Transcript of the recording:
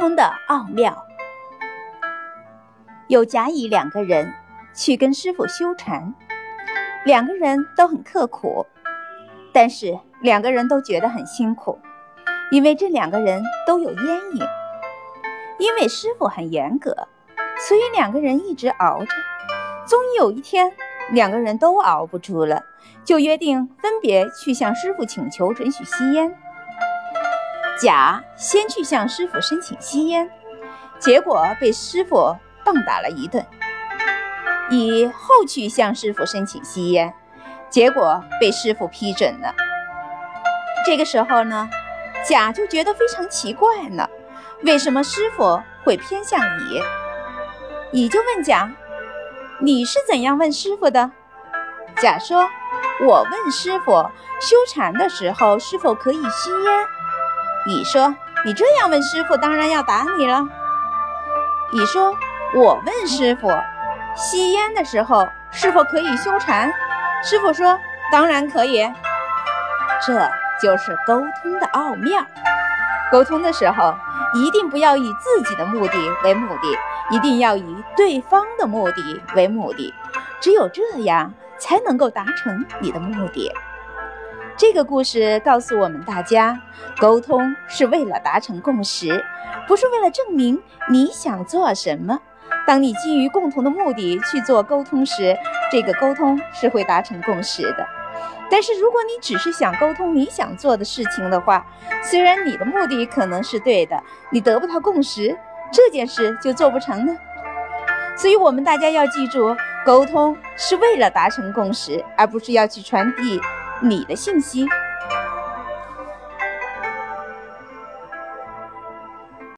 通的奥妙。有甲乙两个人去跟师傅修禅，两个人都很刻苦，但是两个人都觉得很辛苦，因为这两个人都有烟瘾。因为师傅很严格，所以两个人一直熬着。终于有一天，两个人都熬不住了，就约定分别去向师傅请求准许吸烟。甲先去向师傅申请吸烟，结果被师傅棒打了一顿；乙后去向师傅申请吸烟，结果被师傅批准了。这个时候呢，甲就觉得非常奇怪了，为什么师傅会偏向乙？乙就问甲：“你是怎样问师傅的？”甲说：“我问师傅，修禅的时候是否可以吸烟？”乙说：“你这样问师傅，当然要打你了。”乙说：“我问师傅，吸烟的时候是否可以修禅？”师傅说：“当然可以。”这就是沟通的奥妙。沟通的时候，一定不要以自己的目的为目的，一定要以对方的目的为目的。只有这样，才能够达成你的目的。这个故事告诉我们大家，沟通是为了达成共识，不是为了证明你想做什么。当你基于共同的目的去做沟通时，这个沟通是会达成共识的。但是，如果你只是想沟通你想做的事情的话，虽然你的目的可能是对的，你得不到共识，这件事就做不成呢。所以，我们大家要记住，沟通是为了达成共识，而不是要去传递。你的信息。